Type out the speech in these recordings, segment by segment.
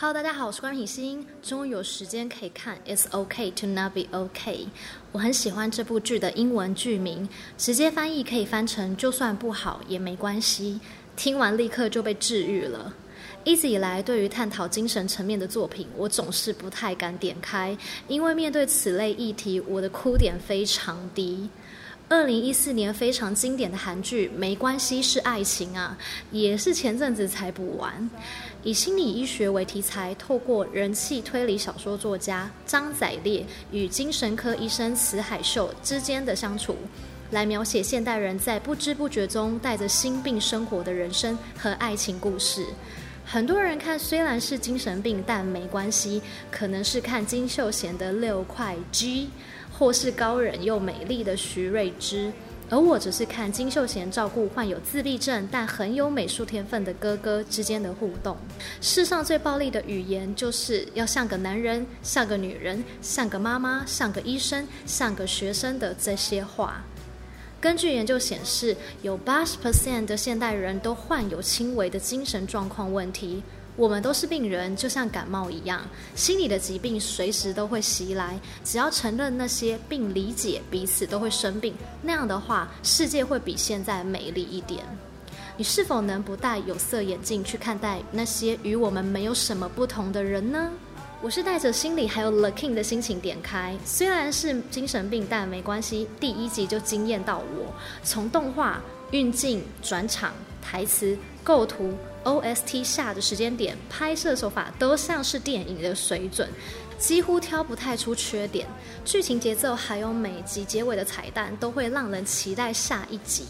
Hello，大家好，我是关品欣，终于有时间可以看《It's OK to Not Be OK》。我很喜欢这部剧的英文剧名，直接翻译可以翻成“就算不好也没关系”。听完立刻就被治愈了。一直以来，对于探讨精神层面的作品，我总是不太敢点开，因为面对此类议题，我的哭点非常低。二零一四年非常经典的韩剧《没关系是爱情》啊，也是前阵子才补完。以心理医学为题材，透过人气推理小说作家张载烈与精神科医生辞海秀之间的相处，来描写现代人在不知不觉中带着心病生活的人生和爱情故事。很多人看虽然是精神病，但没关系，可能是看金秀贤的六块 G。或是高冷又美丽的徐瑞芝，而我只是看金秀贤照顾患有自闭症但很有美术天分的哥哥之间的互动。世上最暴力的语言，就是要像个男人，像个女人，像个妈妈，像个医生，像个学生的这些话。根据研究显示，有八十 percent 的现代人都患有轻微的精神状况问题。我们都是病人，就像感冒一样，心理的疾病随时都会袭来。只要承认那些，并理解彼此都会生病，那样的话，世界会比现在美丽一点。你是否能不戴有色眼镜去看待那些与我们没有什么不同的人呢？我是带着心理还有 looking 的心情点开，虽然是精神病，但没关系。第一集就惊艳到我，从动画、运镜、转场、台词、构图。OST 下的时间点，拍摄手法都像是电影的水准，几乎挑不太出缺点。剧情节奏还有每集结尾的彩蛋，都会让人期待下一集。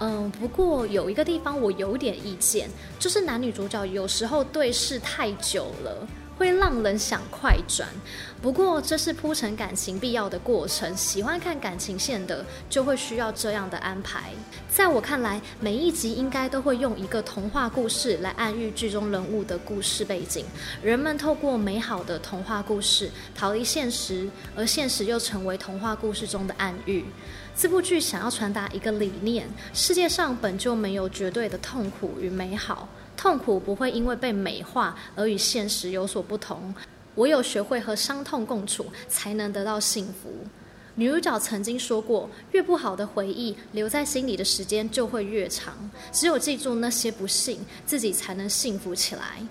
嗯，不过有一个地方我有点意见，就是男女主角有时候对视太久了。会让人想快转，不过这是铺陈感情必要的过程。喜欢看感情线的，就会需要这样的安排。在我看来，每一集应该都会用一个童话故事来暗喻剧中人物的故事背景。人们透过美好的童话故事逃离现实，而现实又成为童话故事中的暗喻。这部剧想要传达一个理念：世界上本就没有绝对的痛苦与美好。痛苦不会因为被美化而与现实有所不同，唯有学会和伤痛共处，才能得到幸福。女主角曾经说过，越不好的回忆留在心里的时间就会越长，只有记住那些不幸，自己才能幸福起来。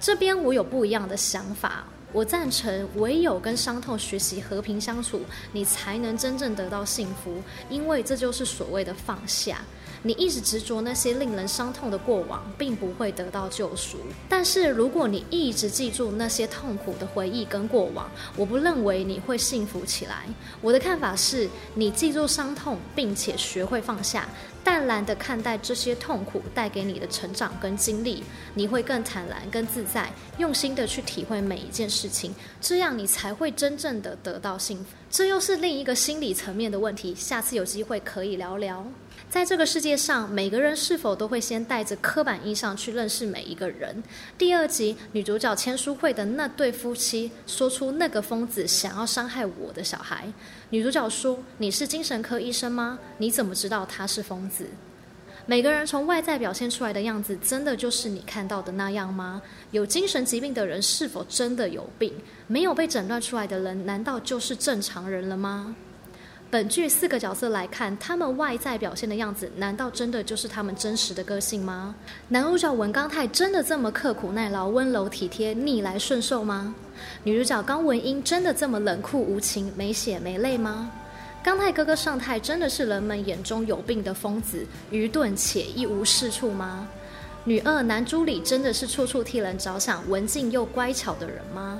这边我有不一样的想法，我赞成唯有跟伤痛学习和平相处，你才能真正得到幸福，因为这就是所谓的放下。你一直执着那些令人伤痛的过往，并不会得到救赎。但是，如果你一直记住那些痛苦的回忆跟过往，我不认为你会幸福起来。我的看法是，你记住伤痛，并且学会放下，淡然地看待这些痛苦带给你的成长跟经历，你会更坦然、更自在，用心地去体会每一件事情，这样你才会真正的得到幸福。这又是另一个心理层面的问题，下次有机会可以聊聊。在这个世界上，每个人是否都会先带着刻板印象去认识每一个人？第二集女主角签书会的那对夫妻说出那个疯子想要伤害我的小孩，女主角说：“你是精神科医生吗？你怎么知道他是疯子？”每个人从外在表现出来的样子，真的就是你看到的那样吗？有精神疾病的人是否真的有病？没有被诊断出来的人，难道就是正常人了吗？本剧四个角色来看，他们外在表现的样子，难道真的就是他们真实的个性吗？男主角文刚泰真的这么刻苦耐劳、温柔体贴、逆来顺受吗？女主角高文英真的这么冷酷无情、没血没泪吗？刚泰哥哥尚泰真的是人们眼中有病的疯子、愚钝且一无是处吗？女二男朱里真的是处处替人着想、文静又乖巧的人吗？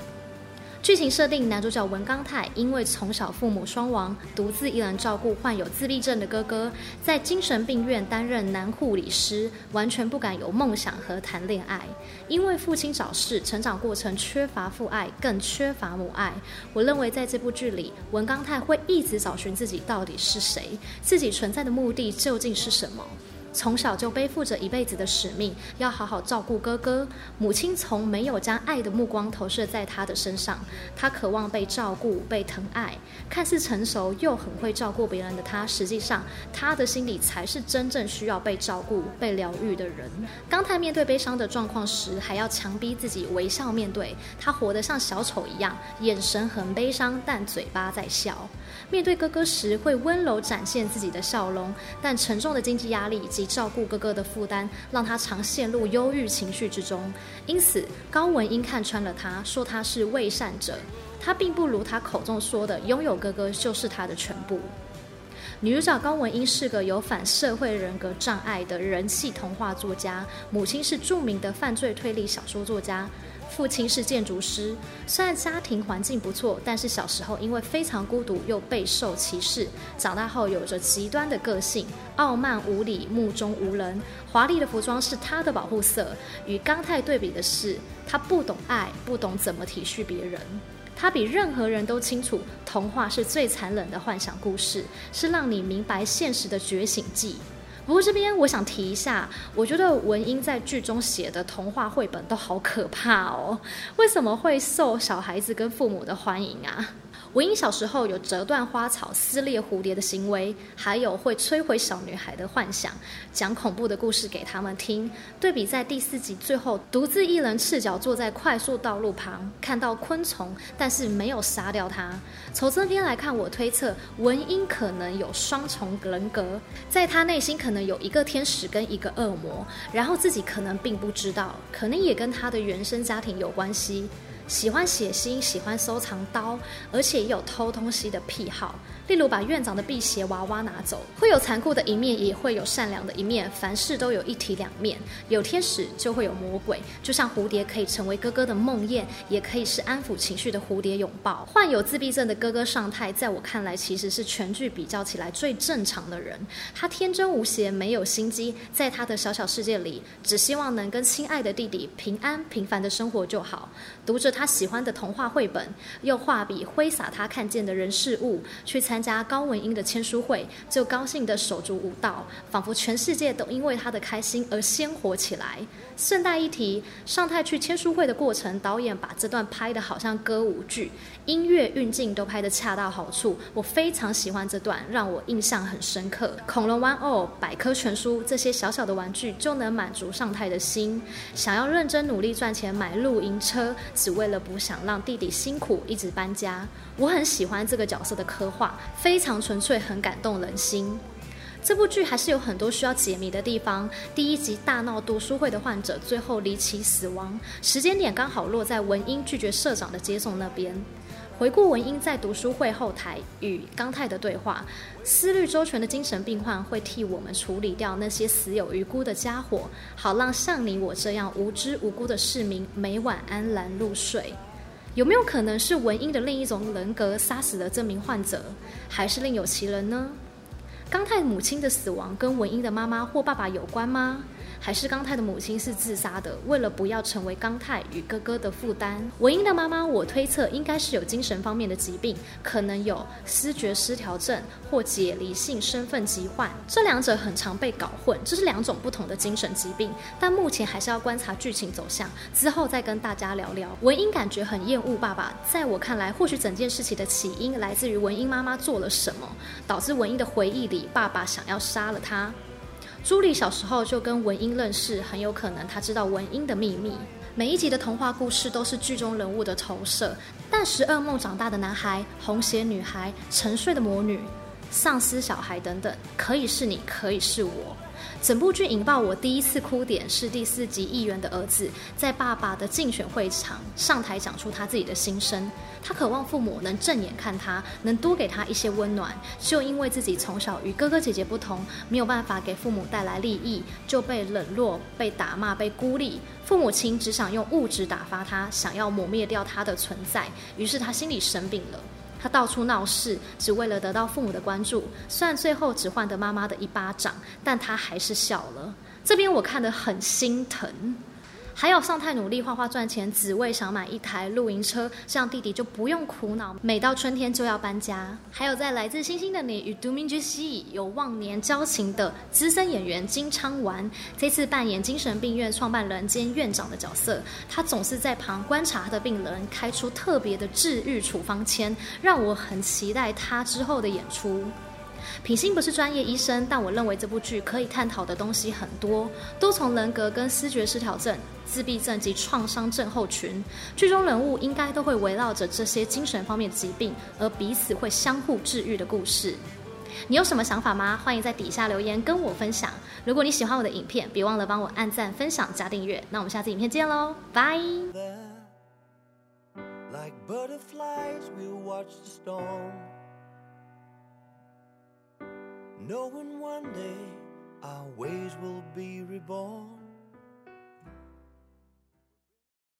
剧情设定：男主角文刚泰因为从小父母双亡，独自一人照顾患有自闭症的哥哥，在精神病院担任男护理师，完全不敢有梦想和谈恋爱。因为父亲早逝，成长过程缺乏父爱，更缺乏母爱。我认为在这部剧里，文刚泰会一直找寻自己到底是谁，自己存在的目的究竟是什么。从小就背负着一辈子的使命，要好好照顾哥哥。母亲从没有将爱的目光投射在他的身上，他渴望被照顾、被疼爱。看似成熟又很会照顾别人的他，实际上他的心里才是真正需要被照顾、被疗愈的人。刚太面对悲伤的状况时，还要强逼自己微笑面对。他活得像小丑一样，眼神很悲伤，但嘴巴在笑。面对哥哥时，会温柔展现自己的笑容，但沉重的经济压力以及照顾哥哥的负担，让他常陷入忧郁情绪之中。因此，高文英看穿了他，说他是伪善者。他并不如他口中说的，拥有哥哥就是他的全部。女主角高文英是个有反社会人格障碍的人气童话作家，母亲是著名的犯罪推理小说作家。父亲是建筑师，虽然家庭环境不错，但是小时候因为非常孤独又备受歧视，长大后有着极端的个性，傲慢无礼，目中无人。华丽的服装是他的保护色。与刚太对比的是，他不懂爱，不懂怎么体恤别人。他比任何人都清楚，童话是最残忍的幻想故事，是让你明白现实的觉醒剂。不过这边我想提一下，我觉得文英在剧中写的童话绘本都好可怕哦，为什么会受小孩子跟父母的欢迎啊？文英小时候有折断花草、撕裂蝴蝶的行为，还有会摧毁小女孩的幻想，讲恐怖的故事给他们听。对比在第四集最后，独自一人赤脚坐在快速道路旁，看到昆虫，但是没有杀掉它。从这边来看，我推测文英可能有双重人格，在她内心可能有一个天使跟一个恶魔，然后自己可能并不知道，可能也跟她的原生家庭有关系。喜欢写信，喜欢收藏刀，而且也有偷东西的癖好。例如把院长的辟邪娃娃拿走，会有残酷的一面，也会有善良的一面。凡事都有一体两面，有天使就会有魔鬼。就像蝴蝶可以成为哥哥的梦魇，也可以是安抚情绪的蝴蝶拥抱。患有自闭症的哥哥尚太，在我看来其实是全剧比较起来最正常的人。他天真无邪，没有心机，在他的小小世界里，只希望能跟亲爱的弟弟平安平凡的生活就好。读着他喜欢的童话绘本，用画笔挥洒他看见的人事物，去参。加高文英的签书会，就高兴的手足舞蹈，仿佛全世界都因为他的开心而鲜活起来。顺带一提，尚太去签书会的过程，导演把这段拍得好像歌舞剧，音乐运镜都拍得恰到好处。我非常喜欢这段，让我印象很深刻。恐龙玩偶、百科全书这些小小的玩具就能满足尚太的心，想要认真努力赚钱买露营车，只为为了不想让弟弟辛苦一直搬家。我很喜欢这个角色的刻画。非常纯粹，很感动人心。这部剧还是有很多需要解谜的地方。第一集大闹读书会的患者最后离奇死亡，时间点刚好落在文英拒绝社长的接送那边。回顾文英在读书会后台与刚泰的对话，思虑周全的精神病患会替我们处理掉那些死有余辜的家伙，好让像你我这样无知无辜的市民每晚安然入睡。有没有可能是文英的另一种人格杀死了这名患者，还是另有其人呢？刚泰母亲的死亡跟文英的妈妈或爸爸有关吗？还是刚太的母亲是自杀的，为了不要成为刚太与哥哥的负担。文英的妈妈，我推测应该是有精神方面的疾病，可能有思觉失调症或解离性身份疾患。这两者很常被搞混，这是两种不同的精神疾病。但目前还是要观察剧情走向，之后再跟大家聊聊。文英感觉很厌恶爸爸，在我看来，或许整件事情的起因来自于文英妈妈做了什么，导致文英的回忆里爸爸想要杀了她。朱莉小时候就跟文英认识，很有可能她知道文英的秘密。每一集的童话故事都是剧中人物的投射，但十二梦长大的男孩、红鞋女孩、沉睡的魔女、丧尸小孩等等，可以是你，可以是我。整部剧引爆我第一次哭点是第四集议员的儿子在爸爸的竞选会场上台讲出他自己的心声，他渴望父母能正眼看他，能多给他一些温暖。就因为自己从小与哥哥姐姐不同，没有办法给父母带来利益，就被冷落、被打骂、被孤立。父母亲只想用物质打发他，想要抹灭掉他的存在。于是他心里生病了。他到处闹事，只为了得到父母的关注。虽然最后只换得妈妈的一巴掌，但他还是笑了。这边我看得很心疼。还有尚太努力画画赚钱，只为想买一台露营车，这样弟弟就不用苦恼每到春天就要搬家。还有在《来自星星的你》与都敏之系有忘年交情的资深演员金昌完，这次扮演精神病院创办人兼院长的角色，他总是在旁观察他的病人，开出特别的治愈处方签，让我很期待他之后的演出。品心不是专业医生，但我认为这部剧可以探讨的东西很多，多重人格跟思觉失调症、自闭症及创伤症候群，剧中人物应该都会围绕着这些精神方面疾病，而彼此会相互治愈的故事。你有什么想法吗？欢迎在底下留言跟我分享。如果你喜欢我的影片，别忘了帮我按赞、分享、加订阅。那我们下次影片见喽，拜。Knowing one day our ways will be reborn